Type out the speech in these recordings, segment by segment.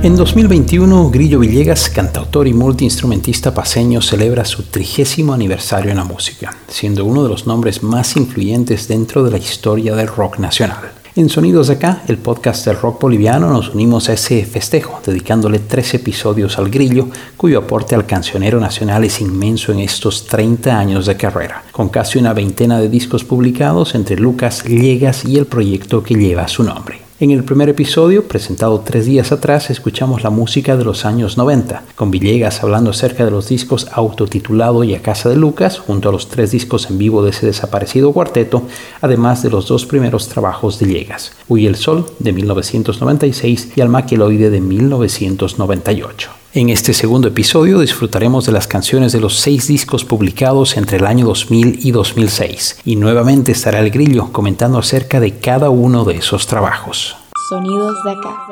En 2021, Grillo Villegas, cantautor y multiinstrumentista paseño, celebra su trigésimo aniversario en la música, siendo uno de los nombres más influyentes dentro de la historia del rock nacional. En Sonidos de Acá, el podcast del rock boliviano, nos unimos a ese festejo, dedicándole tres episodios al grillo, cuyo aporte al cancionero nacional es inmenso en estos 30 años de carrera, con casi una veintena de discos publicados entre Lucas Llegas y el proyecto que lleva su nombre. En el primer episodio, presentado tres días atrás, escuchamos la música de los años 90, con Villegas hablando acerca de los discos autotitulado y a casa de Lucas, junto a los tres discos en vivo de ese desaparecido cuarteto, además de los dos primeros trabajos de Villegas, Huye el Sol de 1996 y Almaqueloide de 1998. En este segundo episodio disfrutaremos de las canciones de los seis discos publicados entre el año 2000 y 2006, y nuevamente estará el grillo comentando acerca de cada uno de esos trabajos. Sonidos de acá.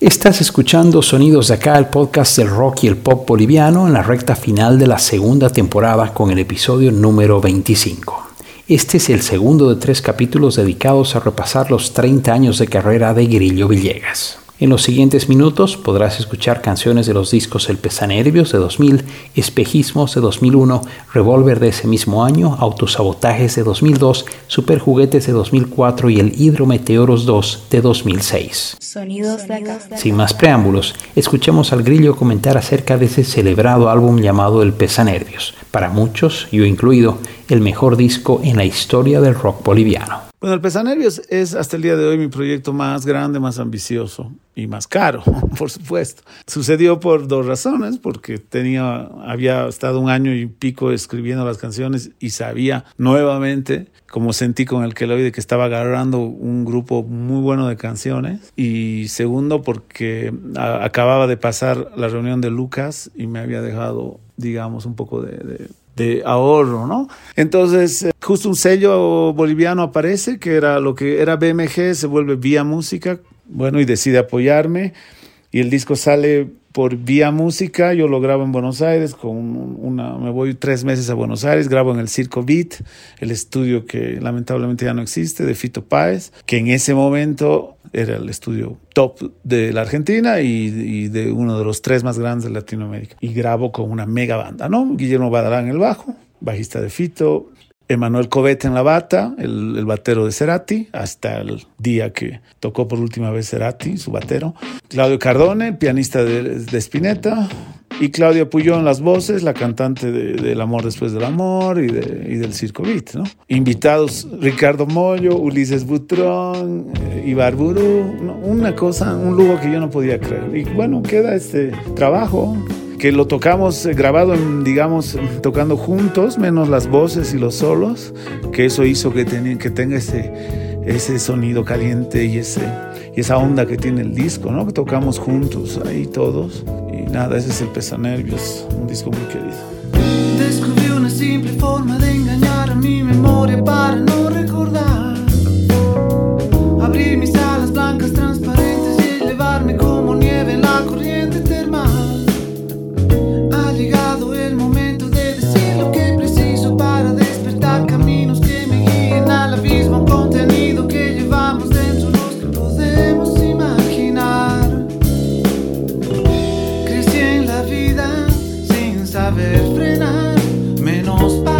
Estás escuchando Sonidos de acá, el podcast del rock y el pop boliviano en la recta final de la segunda temporada con el episodio número 25. Este es el segundo de tres capítulos dedicados a repasar los 30 años de carrera de Grillo Villegas. En los siguientes minutos podrás escuchar canciones de los discos El Pesanervios de 2000, Espejismos de 2001, Revolver de ese mismo año, Autosabotajes de 2002, Superjuguetes de 2004 y el Hidrometeoros 2 de 2006. Sonidos de acá. Sin más preámbulos, escuchemos al grillo comentar acerca de ese celebrado álbum llamado El Pesanervios, para muchos, yo incluido, el mejor disco en la historia del rock boliviano. Bueno, el Pesanervios es hasta el día de hoy mi proyecto más grande, más ambicioso y más caro, por supuesto. Sucedió por dos razones, porque tenía, había estado un año y pico escribiendo las canciones y sabía nuevamente, como sentí con el Keloide, que estaba agarrando un grupo muy bueno de canciones. Y segundo, porque acababa de pasar la reunión de Lucas y me había dejado, digamos, un poco de ahorro, ¿no? Entonces, eh, justo un sello boliviano aparece, que era lo que era BMG, se vuelve Vía Música, bueno, y decide apoyarme, y el disco sale por vía música, yo lo grabo en Buenos Aires, con una, me voy tres meses a Buenos Aires, grabo en el Circo Beat, el estudio que lamentablemente ya no existe, de Fito Páez, que en ese momento era el estudio top de la Argentina y, de uno de los tres más grandes de Latinoamérica. Y grabo con una mega banda, ¿no? Guillermo Badarán el bajo, bajista de Fito, Emanuel Covete en la bata, el, batero de Cerati, hasta el día que tocó por última vez Cerati, su batero. Claudio Cardone, pianista de, de Spinetta. Y Claudia Puyón en las voces, la cantante de, del Amor Después del Amor y, de, y del Circo Beat. Invitados Ricardo Mollo, Ulises Butrón, eh, Ibarburu, una cosa, un lujo que yo no podía creer. Y bueno, queda este trabajo que lo tocamos eh, grabado, en, digamos, tocando juntos, menos las voces y los solos, que eso hizo que, que tenga ese, ese sonido caliente y, ese, y esa onda que tiene el disco, ¿no? Que tocamos juntos ahí todos. Y nada, ese es el Pesanervios, un disco muy querido. Descubrí una simple forma de engañar a mi memoria para no recordar. Abrir mis saber frenar, menos para.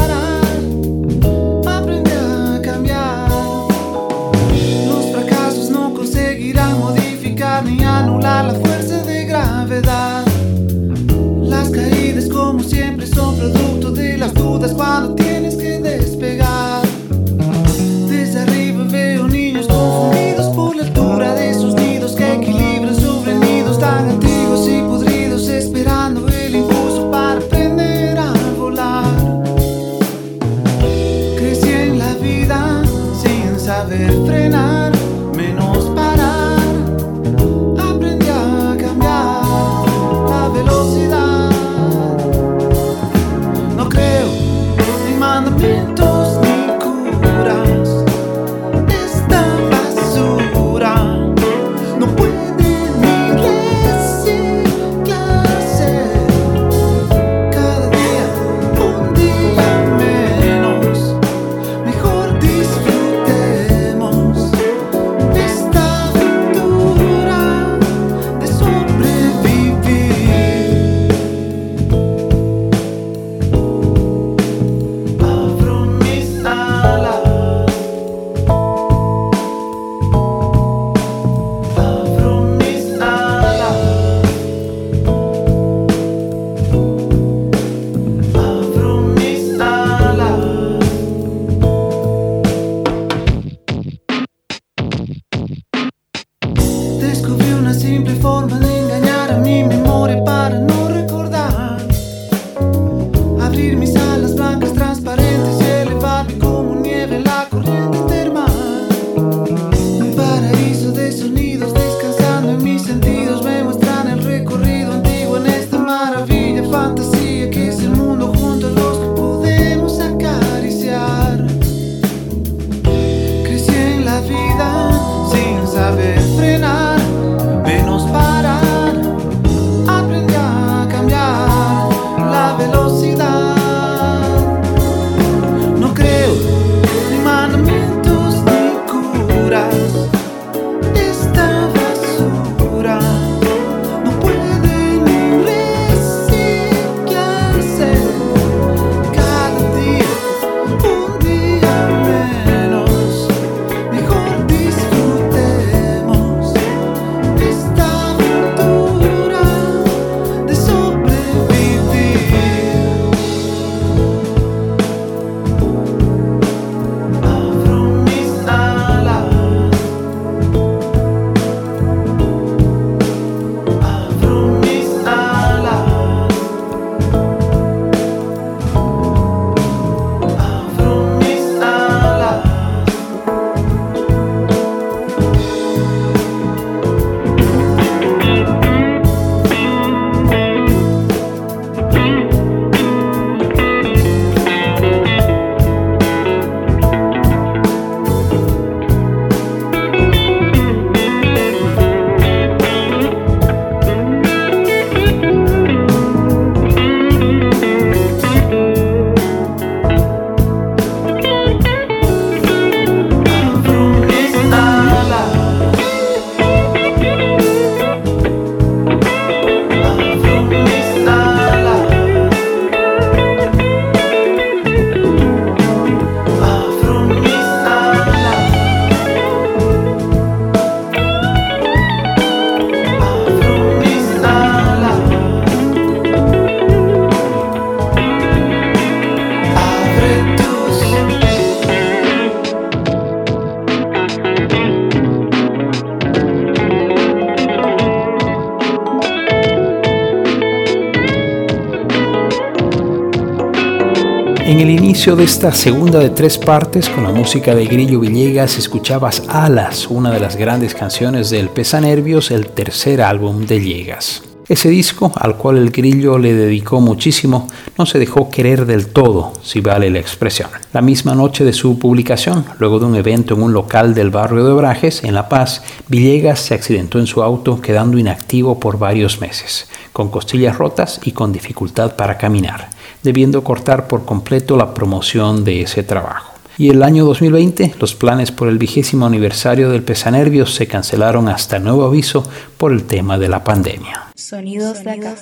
Inicio de esta segunda de tres partes, con la música de Grillo Villegas, escuchabas Alas, una de las grandes canciones del Pesanervios, el tercer álbum de Villegas. Ese disco, al cual el grillo le dedicó muchísimo, no se dejó querer del todo, si vale la expresión. La misma noche de su publicación, luego de un evento en un local del barrio de Obrajes, en La Paz, Villegas se accidentó en su auto, quedando inactivo por varios meses, con costillas rotas y con dificultad para caminar, debiendo cortar por completo la promoción de ese trabajo. Y el año 2020, los planes por el vigésimo aniversario del Pesanervios se cancelaron hasta nuevo aviso por el tema de la pandemia. Sonidos de acá.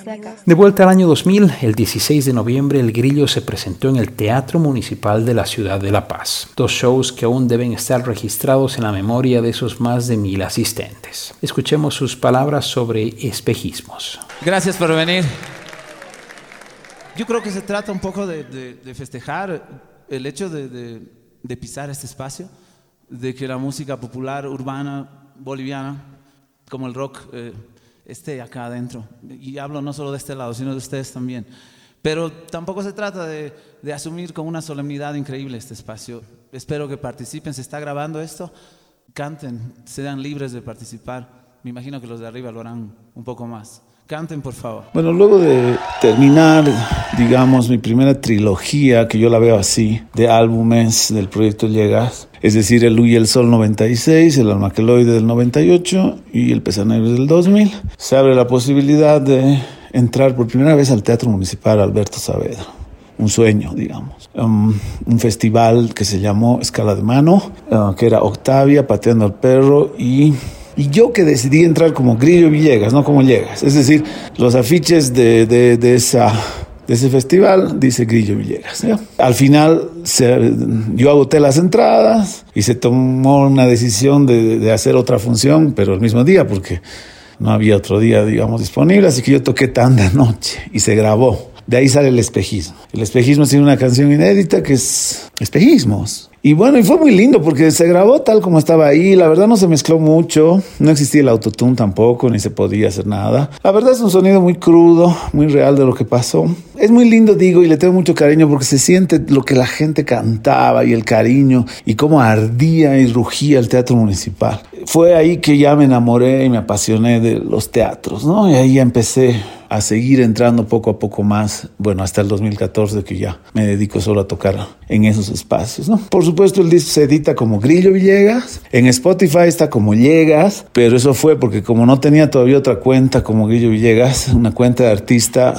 De vuelta al año 2000, el 16 de noviembre, el Grillo se presentó en el Teatro Municipal de la Ciudad de La Paz. Dos shows que aún deben estar registrados en la memoria de esos más de mil asistentes. Escuchemos sus palabras sobre espejismos. Gracias por venir. Yo creo que se trata un poco de, de- de festejar el hecho de, de- pisar este espacio, de que la música popular urbana boliviana, como el rock, eh, esté acá adentro. Y hablo no solo de este lado, sino de ustedes también. Pero tampoco se trata de, de asumir con una solemnidad increíble este espacio. Espero que participen, se está grabando esto, canten, sean libres de participar. Me imagino que los de arriba lo harán un poco más. Canten, por favor. Bueno, luego de terminar, digamos, mi primera trilogía, que yo la veo así, de álbumes del proyecto Llegas, es decir, el Luy y el Sol 96, el Almaqueloide del 98 y el Pesanero del 2000, se abre la posibilidad de entrar por primera vez al Teatro Municipal Alberto Saavedra. Un sueño, digamos. Um, un festival que se llamó Escala de Mano, uh, que era Octavia, Pateando al Perro y y yo que decidí entrar como Grillo Villegas, no como Villegas. Es decir, los afiches de, de, de esa, de ese festival dice Grillo Villegas. Al final se- yo agoté las entradas y se tomó una decisión de, de hacer otra función, pero el mismo día, porque no había otro día, digamos, disponible. Así que yo toqué tanda noche y se grabó. De ahí sale el espejismo. El espejismo tiene una canción inédita que es Espejismos. Y bueno, y fue muy lindo porque se grabó tal como estaba ahí. La verdad no se mezcló mucho. No existía el autotune tampoco, ni se podía hacer nada. La verdad es un sonido muy crudo, muy real de lo que pasó. Es muy lindo, digo, y le tengo mucho cariño porque se siente lo que la gente cantaba y el cariño y cómo ardía y rugía el teatro municipal. Fue ahí que ya me enamoré y me apasioné de los teatros, ¿no? Y ahí empecé a seguir entrando poco a poco más, bueno, hasta el 2014 que ya me dedico solo a tocar en esos espacios, ¿no? Por supuesto el disco se edita como Grillo Villegas, en Spotify está como Llegas, pero eso fue porque como no tenía todavía otra cuenta como Grillo Villegas, una cuenta de artista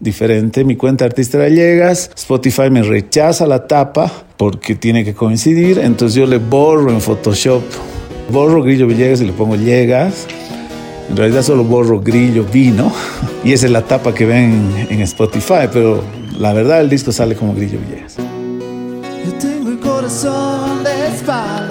diferente, mi cuenta de artista era Llegas, Spotify me rechaza la tapa porque tiene que coincidir, entonces yo le borro en Photoshop, borro Grillo Villegas y le pongo Llegas, en realidad solo borro grillo vino y esa es la tapa que ven en Spotify, pero la verdad el disco sale como grillo espaldas.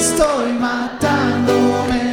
sto mattandomi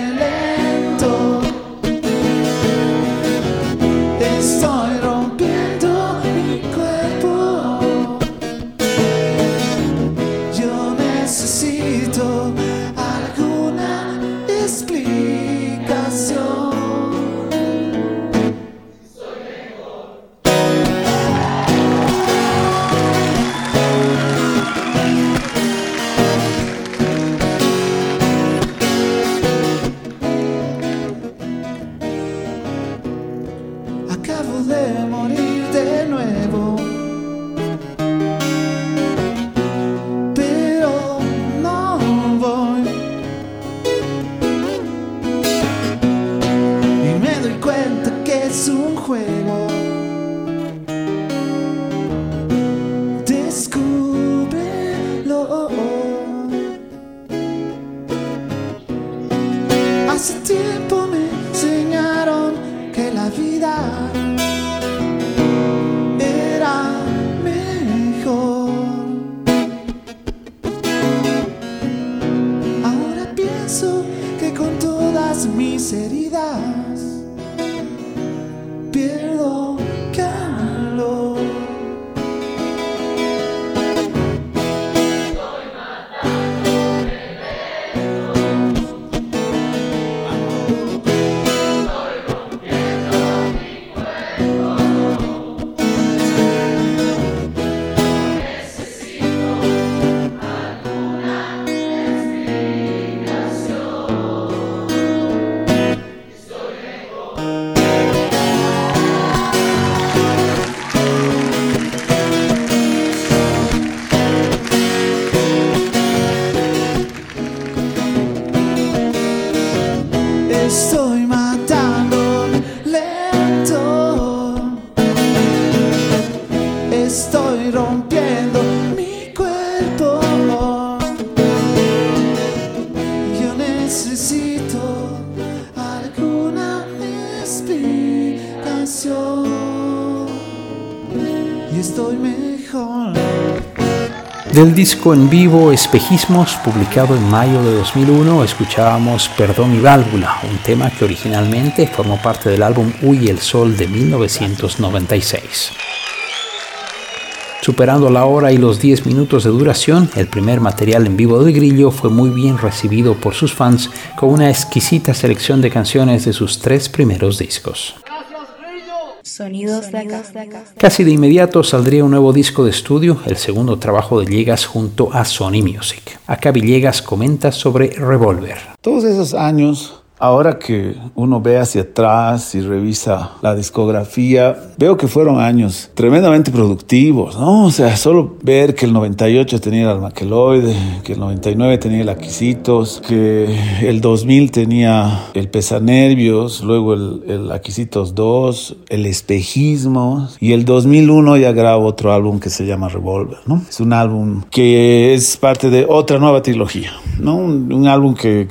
disco en vivo Espejismos, publicado en mayo de 2001, escuchábamos Perdón y Válvula, un tema que originalmente formó parte del álbum Uy el Sol de 1996. Superando la hora y los 10 minutos de duración, el primer material en vivo de Grillo fue muy bien recibido por sus fans con una exquisita selección de canciones de sus tres primeros discos. Sonidos de acá. Casi de inmediato saldría un nuevo disco de estudio, el segundo trabajo de Villegas junto a Sony Music. Acá Villegas comenta sobre Revolver. Todos esos años Ahora que uno ve hacia atrás y revisa la discografía, veo que fueron años tremendamente productivos, ¿no? O sea, solo ver que el 98 tenía el Almaqueloide, que el 99 tenía el Aquisitos, que el 2000 tenía el Pesanervios, luego el, el Aquisitos 2, el Espejismo, y el 2001 ya grabo otro álbum que se llama Revolver, ¿no? Es un álbum que es parte de otra nueva trilogía, ¿no? Un, álbum que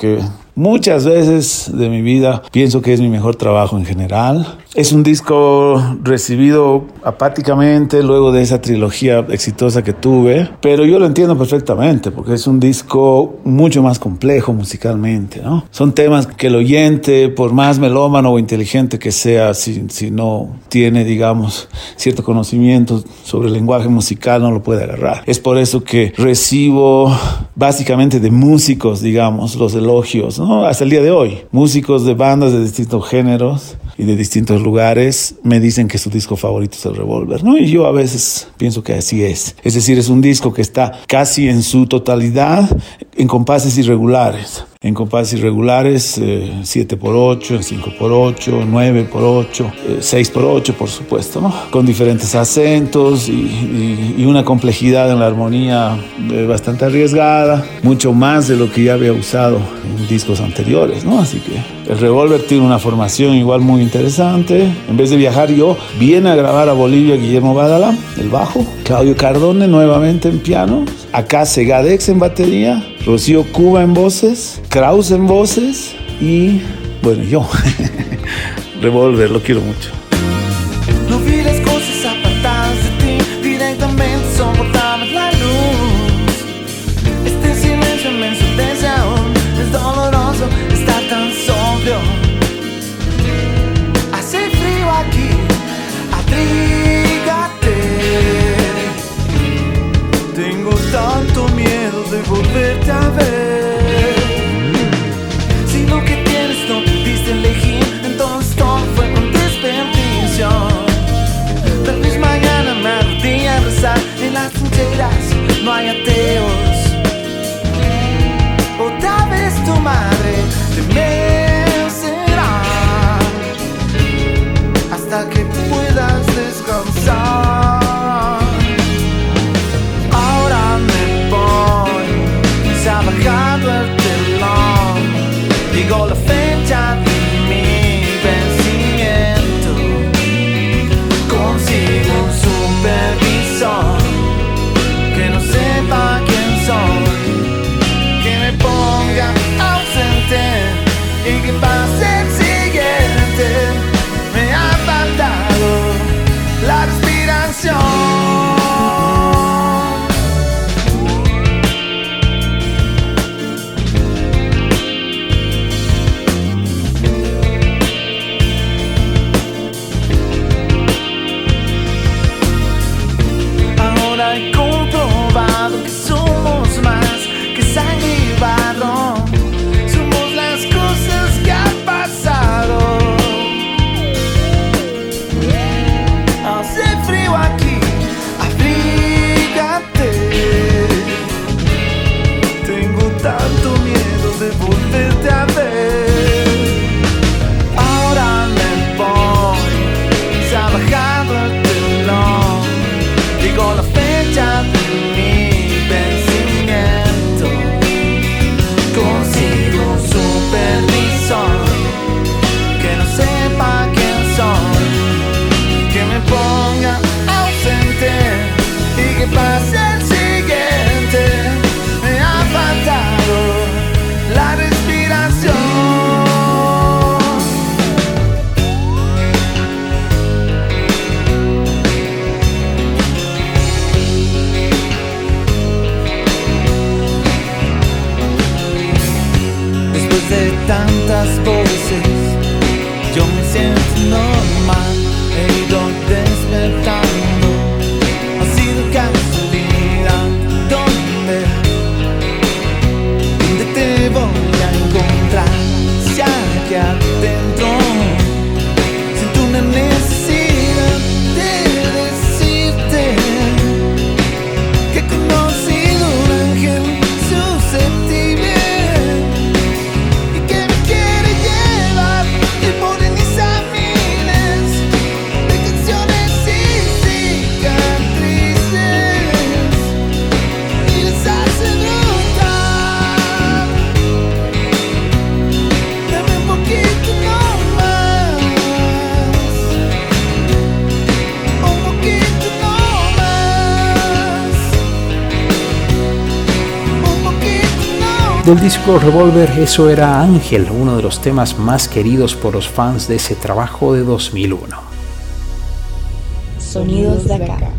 Muchas veces de mi vida pienso que es mi mejor trabajo en general. Es un disco recibido apáticamente luego de esa trilogía exitosa que tuve, pero yo lo entiendo perfectamente porque es un disco mucho más complejo musicalmente, ¿no? Son temas que el oyente, por más melómano o inteligente que sea, si, no tiene, digamos, cierto conocimiento sobre el lenguaje musical, no lo puede agarrar. Es por eso que recibo básicamente de músicos, digamos, los elogios, ¿no? Hasta el día de hoy. Músicos de bandas de distintos géneros y de distintos lugares me dicen que su disco favorito es el Revolver, ¿no? Y yo a veces pienso que así es. Es decir, es un disco que está casi en su totalidad en compases irregulares. En compases irregulares, eh, 7x8, 5x8, 9x8, eh, 6x8, por supuesto, ¿no? Con diferentes acentos y, y- y una complejidad en la armonía eh, bastante arriesgada, mucho más de lo que ya había usado en discos anteriores, ¿no? Así que el Revolver tiene una formación igual muy interesante. En vez de viajar yo, viene a grabar a Bolivia Guillermo Badala, el bajo, Claudio Cardone nuevamente en piano, acá Segadex en batería, Rocío Cuba en voces, Kraus en voces y, bueno, yo. Revolver, lo quiero mucho. to me. Del disco Revolver, eso era Ángel, uno de los temas más queridos por los fans de ese trabajo de 2001. Sonidos de acá.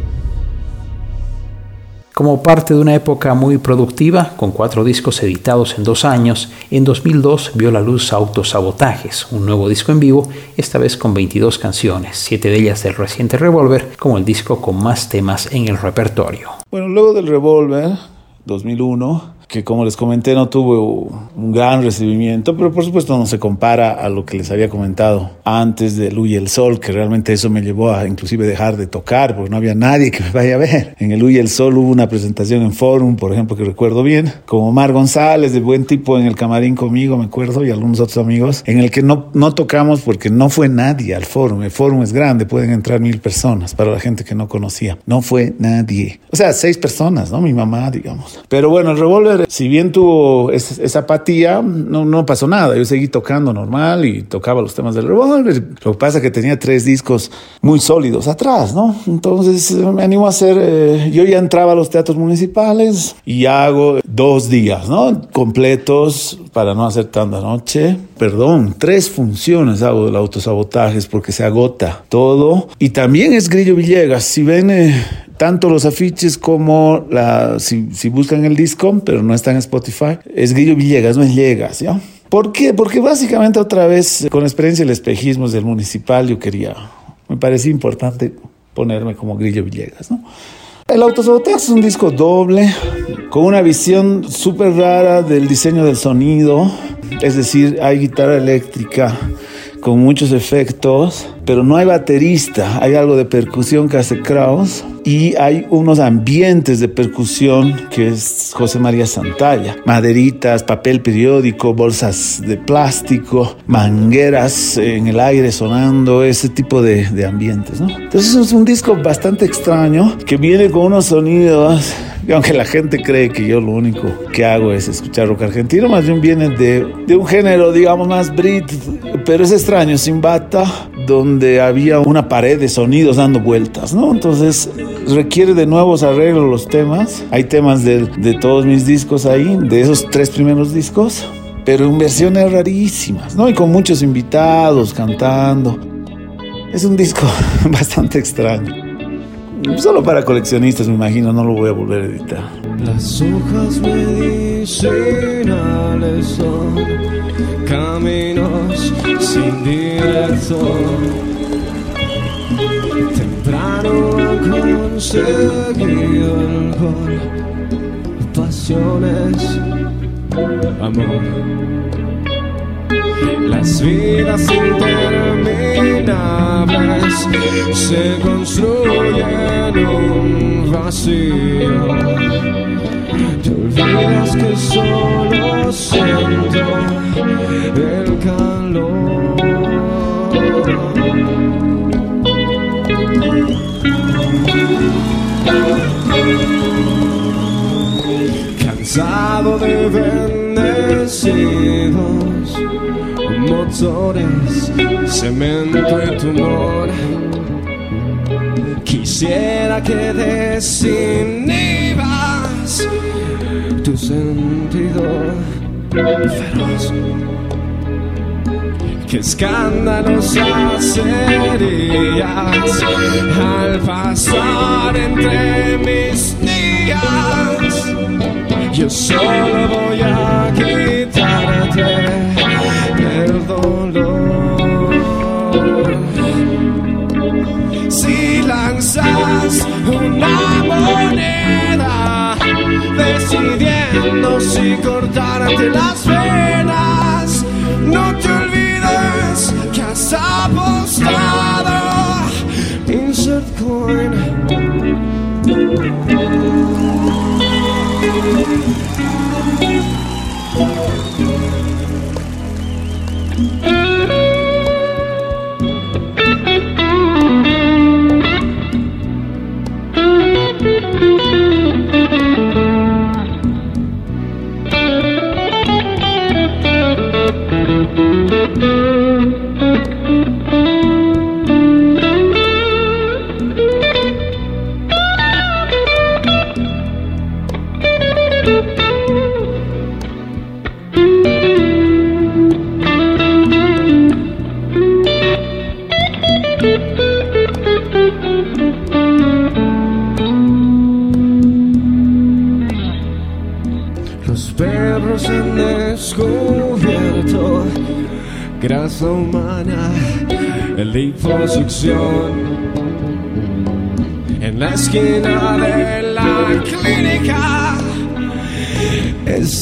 Como parte de una época muy productiva, con cuatro discos editados en dos años, en 2002 vio la luz Autosabotajes, un nuevo disco en vivo, esta vez con 22 canciones, siete de ellas del reciente Revolver, como el disco con más temas en el repertorio. Bueno, luego del Revolver, 2001, que como les comenté no tuvo un gran recibimiento, pero por supuesto no se compara a lo que les había comentado antes de Luy el Sol, que realmente eso me llevó a inclusive dejar de tocar, porque no había nadie que me vaya a ver. En el Luy el Sol hubo una presentación en Forum, por ejemplo, que recuerdo bien, con Omar González, de buen tipo en el camarín conmigo, me acuerdo, y algunos otros amigos, en el que no, no tocamos porque no fue nadie al Forum. El Forum es grande, pueden entrar mil personas para la gente que no conocía. No fue nadie. O sea, seis personas, ¿no? Mi mamá, digamos. Pero bueno, el Si bien tuvo es- esa apatía, no, pasó nada. Yo seguí tocando normal y tocaba los temas del Revolver. Lo que pasa es que tenía tres discos muy sólidos atrás, ¿no? Entonces me animo a hacer, eh, yo ya entraba a los teatros municipales y hago dos días, ¿no? Completos para no hacer tanta noche. Perdón, tres funciones hago del autosabotajes porque se agota todo. Y también es Grillo Villegas. Si ven... eh, tanto los afiches como la, si, si buscan el disco, pero no está en Spotify, es Grillo Villegas, no es Llegas, ¿ya? ¿Por qué? Porque básicamente otra vez, con experiencia del espejismo del municipal, yo quería, me parecía importante ponerme como Grillo Villegas, ¿no? El Autosabotaje es un disco doble, con una visión súper rara del diseño del sonido, es decir, hay guitarra eléctrica con muchos efectos, pero no hay baterista, hay algo de percusión que hace Kraus y hay unos ambientes de percusión que es José María Santalla, maderitas, papel periódico, bolsas de plástico, mangueras en el aire sonando, ese tipo de, de ambientes, ¿no? Entonces es un disco bastante extraño que viene con unos sonidos y aunque la gente cree que yo lo único que hago es escuchar rock argentino, más bien viene de, de un género, digamos, más brit, pero es extraño, sin bata, donde había una pared de sonidos dando vueltas, ¿no? Entonces requiere de nuevos arreglos los temas. Hay temas de, de todos mis discos ahí, de esos tres primeros discos, pero en versiones rarísimas, ¿no? Y con muchos invitados cantando. Es un disco bastante extraño. Solo para coleccionistas, me imagino, no lo voy a volver a editar. Las hojas medicinales son caminos sin dirección. Temprano han conseguido el gol, pasiones, amor. Las vidas interminables se construyen un vacío. Te olvidas que solo siento el calor. Cansado de bendecidos motores, cemento y tumor. Quisiera que desinhibas tu sentido feroz. Qué escandalosas serías al pasar entre mis días. Yo solo voy a quitarte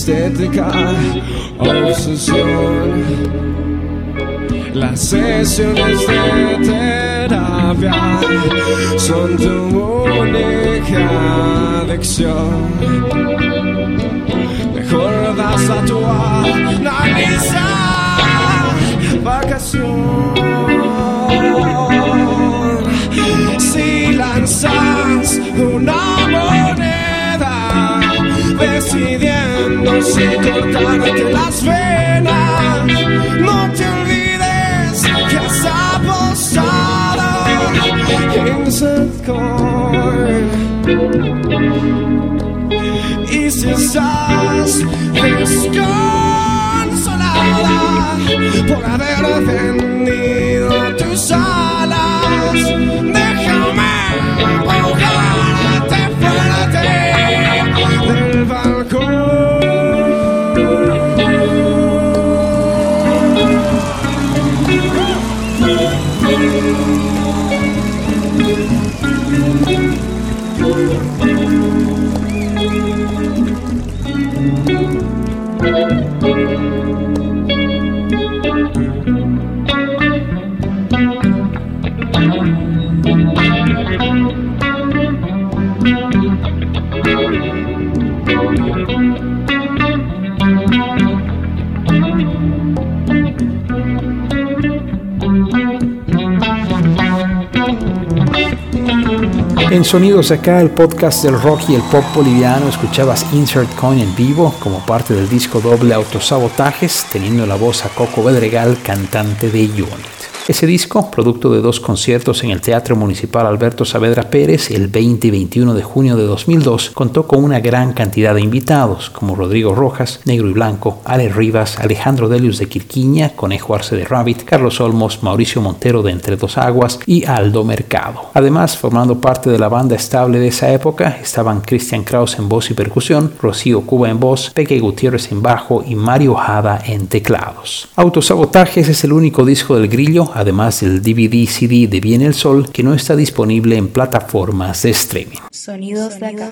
estética, obsesión. Las sesiones de terapia son tu única adicción. Mejor das a tu analiza vacación. Si lanzas una moneda, decidiendo si cortarte las venas, no te olvides que has apostado. Insert coin. Y si estás desconsolada por haber vendido tus alas, déjame En Sonidos Acá, el podcast del rock y el pop boliviano, escuchabas Insert Coin en vivo como parte del disco doble Autosabotajes, teniendo la voz a Coco Bedregal, cantante de Unit. Ese disco, producto de dos conciertos en el Teatro Municipal Alberto Saavedra Pérez el 20 y 21 de junio de 2002, contó con una gran cantidad de invitados, como Rodrigo Rojas, Negro y Blanco, Ale Rivas, Alejandro Delius de Quirquiña, Conejo Arce de Rabbit, Carlos Olmos, Mauricio Montero de Entre Dos Aguas y Aldo Mercado. Además, formando parte de la banda estable de esa época, estaban Christian Kraus en voz y percusión, Rocío Cuba en voz, Peque Gutiérrez en bajo y Mario Jada en teclados. Autosabotajes es el único disco del grillo además del DVD CD de Viene el Sol, que no está disponible en plataformas de streaming. Sonidos de acá.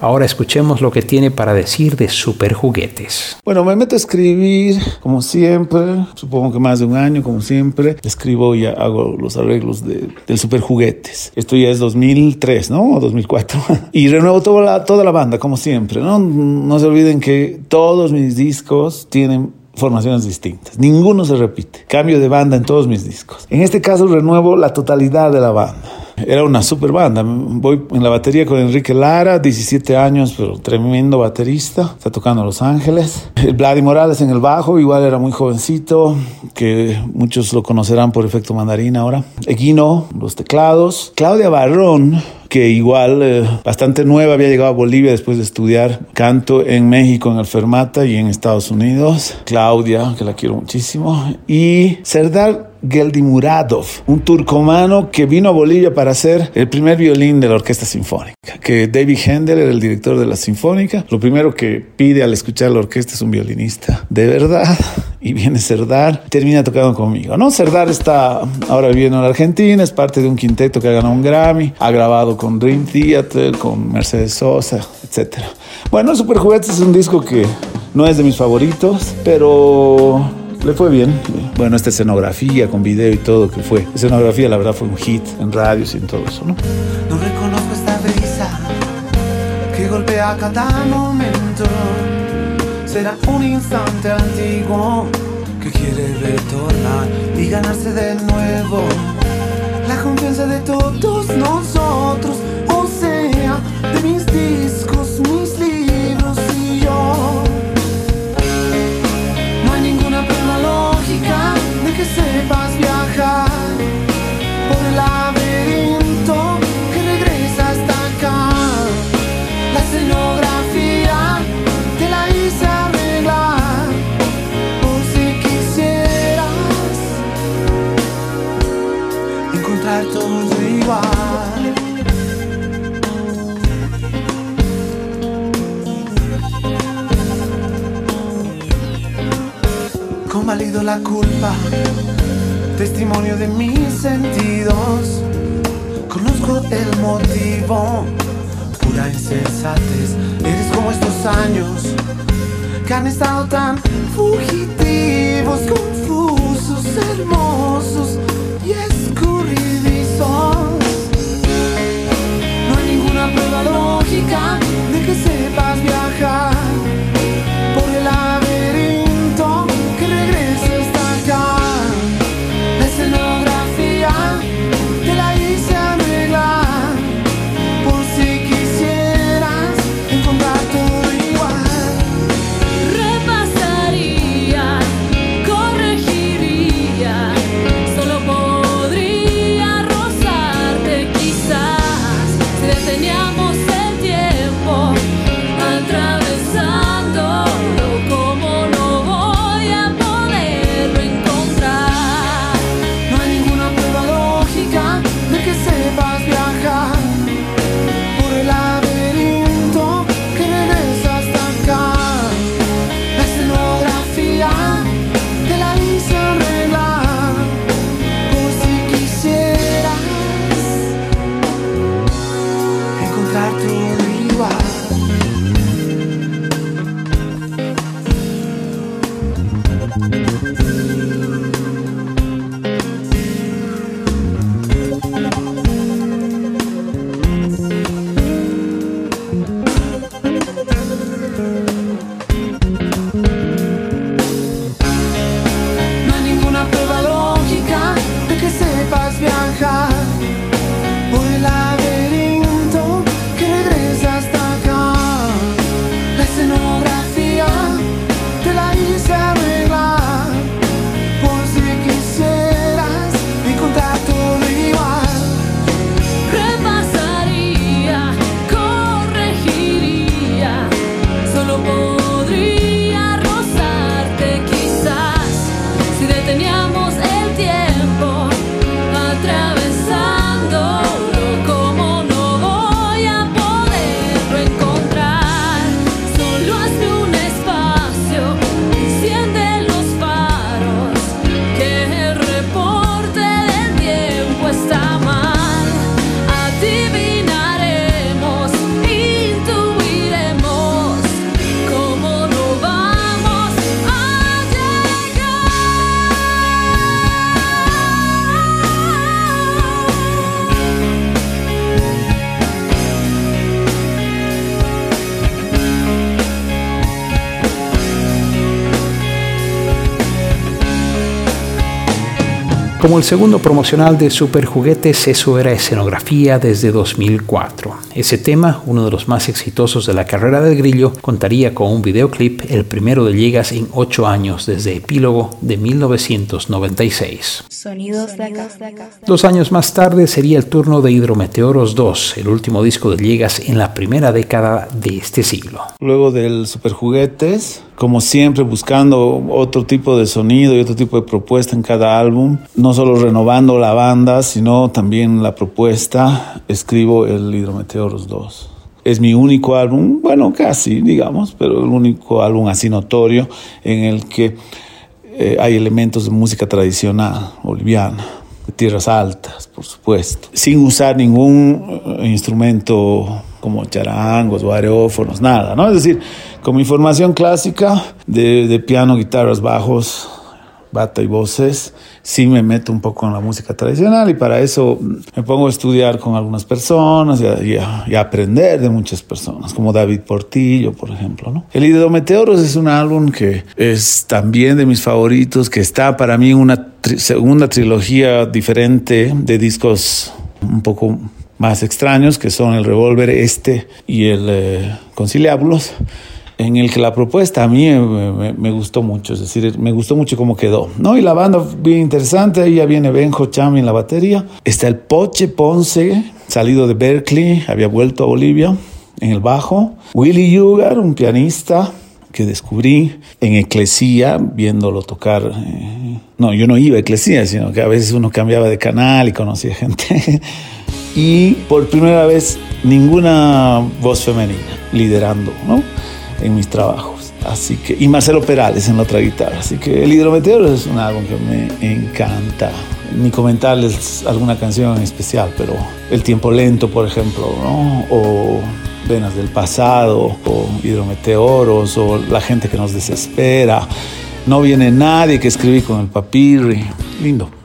Ahora escuchemos lo que tiene para decir de Super Juguetes. Bueno, me meto a escribir como siempre, supongo que más de un año como siempre. Escribo y hago los arreglos de, del Super Juguetes. Esto ya es 2003, ¿no? O 2004. y renuevo toda la, toda la banda como siempre, ¿no? No se olviden que todos mis discos tienen formaciones distintas. Ninguno se repite. Cambio de banda en todos mis discos. En este caso renuevo la totalidad de la banda. Era una super banda. Voy en la batería con Enrique Lara, 17 años, pero tremendo baterista. Está tocando Los Ángeles. El Vladi Morales en el bajo, igual era muy jovencito, que muchos lo conocerán por efecto mandarín ahora. Eguino, los teclados. Claudia Barrón, que igual eh, bastante nueva, había llegado a Bolivia después de estudiar canto en México, en el Fermata y en Estados Unidos. Claudia, que la quiero muchísimo. Y Serdar Geldimuradov, un turcomano que vino a Bolivia para hacer el primer violín de la Orquesta Sinfónica. Que David Händel era el director de la Sinfónica. Lo primero que pide al escuchar la orquesta es un violinista de verdad. Y viene Cerdar, termina tocando conmigo, ¿no? Cerdar está ahora viviendo en Argentina, es parte de un quinteto que ha ganado un Grammy, ha grabado con Dream Theater, con Mercedes Sosa, etc. Bueno, Super Juguetes es un disco que no es de mis favoritos, pero le fue bien. Bueno, esta escenografía con video y todo que fue. Escenografía, la verdad, fue un hit en radios y en todo eso, ¿no? No reconozco esta brisa que golpea cada momento. Será un instante antiguo que quiere retornar y ganarse de nuevo la confianza de todos nosotros. Como el segundo promocional de Super Juguetes, eso era escenografía desde 2004. Ese tema, uno de los más exitosos de la carrera del grillo, contaría con un videoclip, el primero de Llegas en ocho años desde Epílogo de 1996. Sonidos de acá. Dos años más tarde sería el turno de Hidrometeoros 2, el último disco de Llegas en la primera década de este siglo. Luego del Super Juguetes, como siempre buscando otro tipo de sonido y otro tipo de propuesta en cada álbum, no solo renovando la banda, sino también la propuesta, escribo el Hidrometeoros 2. Es mi único álbum, bueno, casi, digamos, pero el único álbum así notorio en el que eh, hay elementos de música tradicional boliviana, de tierras altas, por supuesto, sin usar ningún eh, instrumento como charangos o aerófonos, nada, ¿no? Es decir, con mi formación clásica de, piano, guitarras, bajos, bata y voces, sí me meto un poco en la música tradicional y para eso me pongo a estudiar con algunas personas y a, y aprender de muchas personas, como David Portillo, por ejemplo. ¿no? El Hidrometeoros es un álbum que es también de mis favoritos, que está para mí una tri- segunda trilogía diferente de discos un poco más extraños, que son el Revolver Este y el eh, Conciliábulos en el que la propuesta a mí eh, me, me gustó mucho, es decir, me gustó mucho cómo quedó, ¿no? Y la banda bien interesante, ahí ya viene Benjo Chami en la batería, está el Poche Ponce, salido de Berkeley, había vuelto a Bolivia, en el bajo, Willy Yugar, un pianista que descubrí en Eclesía, viéndolo tocar, eh, no, yo no iba a Eclesía, sino que a veces uno cambiaba de canal y conocía gente. y por primera vez ninguna voz femenina liderando, ¿no? En mis trabajos. Así que, y Marcelo Perales en la otra guitarra. Así que el Hidrometeoro es un álbum que me encanta. Ni comentarles alguna canción en especial, pero El Tiempo Lento, por ejemplo, ¿no? O Venas del Pasado, o Hidrometeoros, o La gente que nos desespera. No viene nadie que escribí con el papirri. Lindo.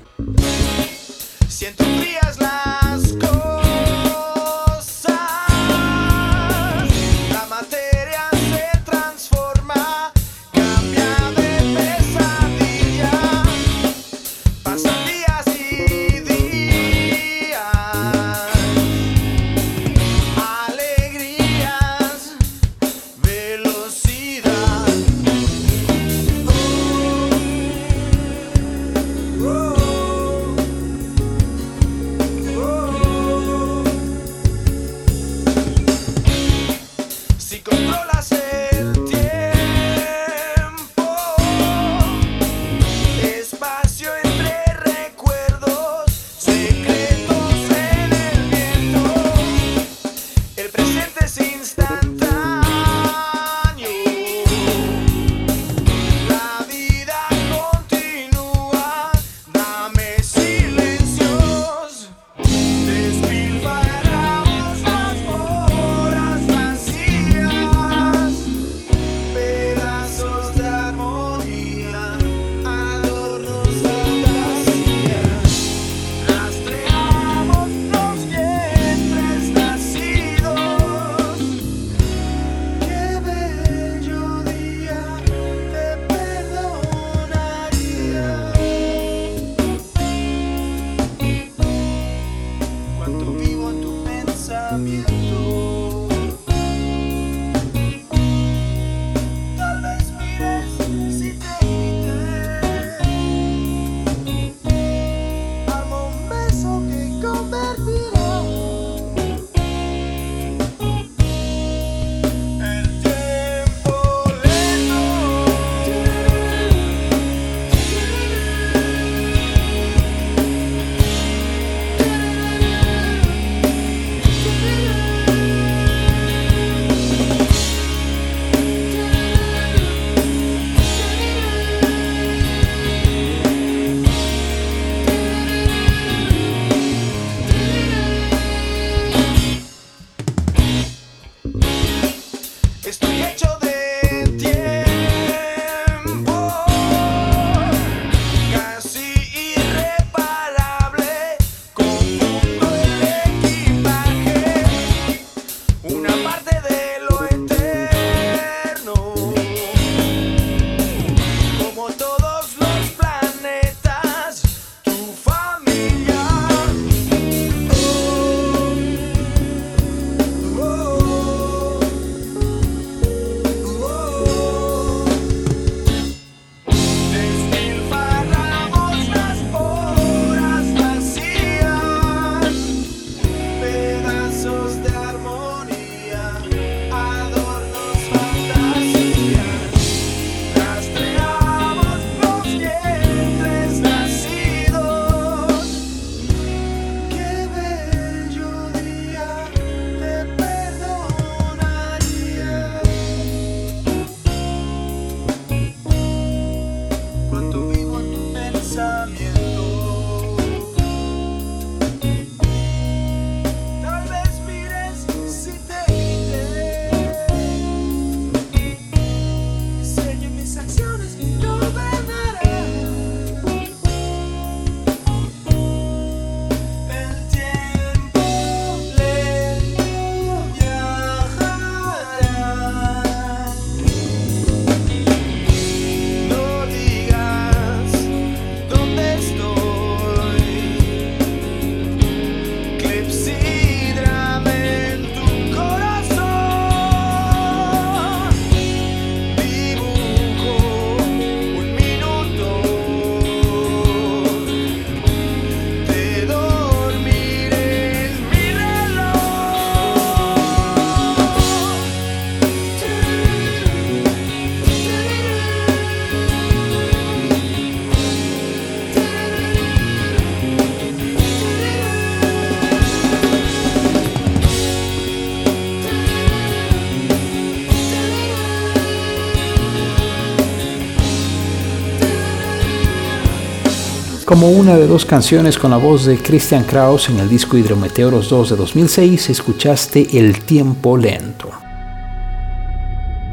Como una de dos canciones con la voz de Christian Kraus en el disco Hidrometeoros 2 de 2006, escuchaste El tiempo lento.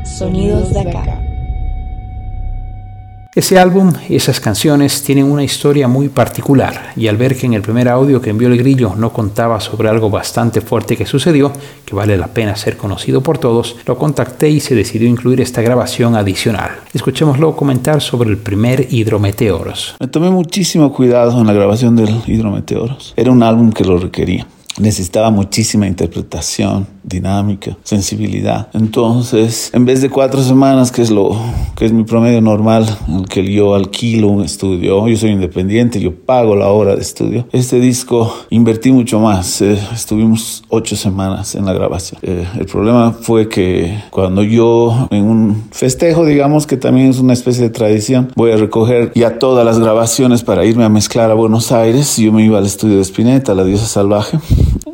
Sonidos de acá. Ese álbum y esas canciones tienen una historia muy particular y al ver que en el primer audio que envió el grillo no contaba sobre algo bastante fuerte que sucedió, que vale la pena ser conocido por todos, lo contacté y se decidió incluir esta grabación adicional. Escuchémoslo comentar sobre el primer Hidrometeoros. Me tomé muchísimo cuidado en la grabación del Hidrometeoros. Era un álbum que lo requería. Necesitaba muchísima interpretación, dinámica, sensibilidad. Entonces, en vez de cuatro semanas, que es lo que es mi promedio normal, en el que yo alquilo un estudio, yo soy independiente, yo pago la hora de estudio. Este disco invertí mucho más. eh, estuvimos ocho semanas en la grabación. Eh, el problema fue que cuando yo en un festejo, digamos que también es una especie de tradición, voy a recoger ya todas las grabaciones para irme a mezclar a Buenos Aires. Yo me iba al estudio de Spinetta, La Diosa Salvaje.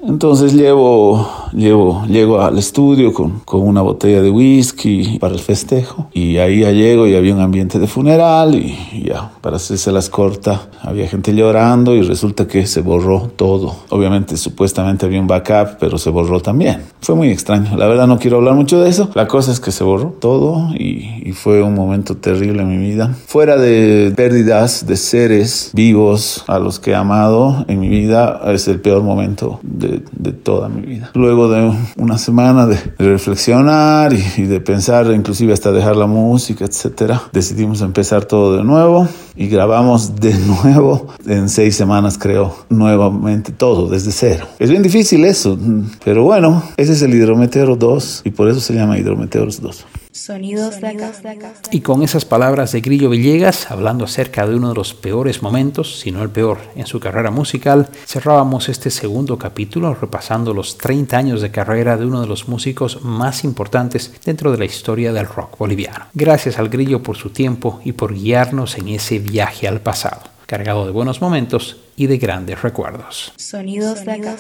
Entonces llevo, llevo, llego al estudio con, con una botella de whisky para el festejo y ahí ya llego y había un ambiente de funeral y ya, para hacerse las corta, había gente llorando y resulta que se borró todo. Obviamente, supuestamente había un backup, pero se borró también. Fue muy extraño. La verdad no quiero hablar mucho de eso. La cosa es que se borró todo y, y fue un momento terrible en mi vida. Fuera de pérdidas de seres vivos a los que he amado en mi vida, es el peor momento de, de toda mi vida. Luego de una semana de, de reflexionar y, y de pensar, inclusive hasta dejar la música, etcétera, decidimos empezar todo de nuevo y grabamos de nuevo en seis semanas, creo, nuevamente todo desde cero. Es bien difícil eso, pero bueno, ese es el Hidrometeoro 2 y por eso se llama Hidrometeoros 2. Sonidos de acá. Y con esas palabras de Grillo Villegas, hablando acerca de uno de los peores momentos, si no el peor, en su carrera musical, cerrábamos este segundo capítulo repasando los 30 años de carrera de uno de los músicos más importantes dentro de la historia del rock boliviano. Gracias al Grillo por su tiempo y por guiarnos en ese viaje al pasado, cargado de buenos momentos y de grandes recuerdos. Sonidos de acá.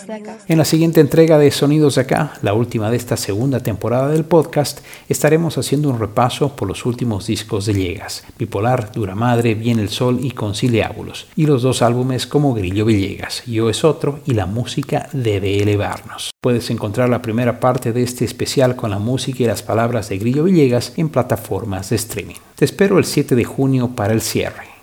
En la siguiente entrega de Sonidos de Acá, la última de esta segunda temporada del podcast, estaremos haciendo un repaso por los últimos discos de Villegas, Bipolar, Dura Madre, Viene el Sol y Conciliábulos, y los dos álbumes como Grillo Villegas, Yo es otro y La música debe elevarnos. Puedes encontrar la primera parte de este especial con la música y las palabras de Grillo Villegas en plataformas de streaming. Te espero el 7 de junio para el cierre.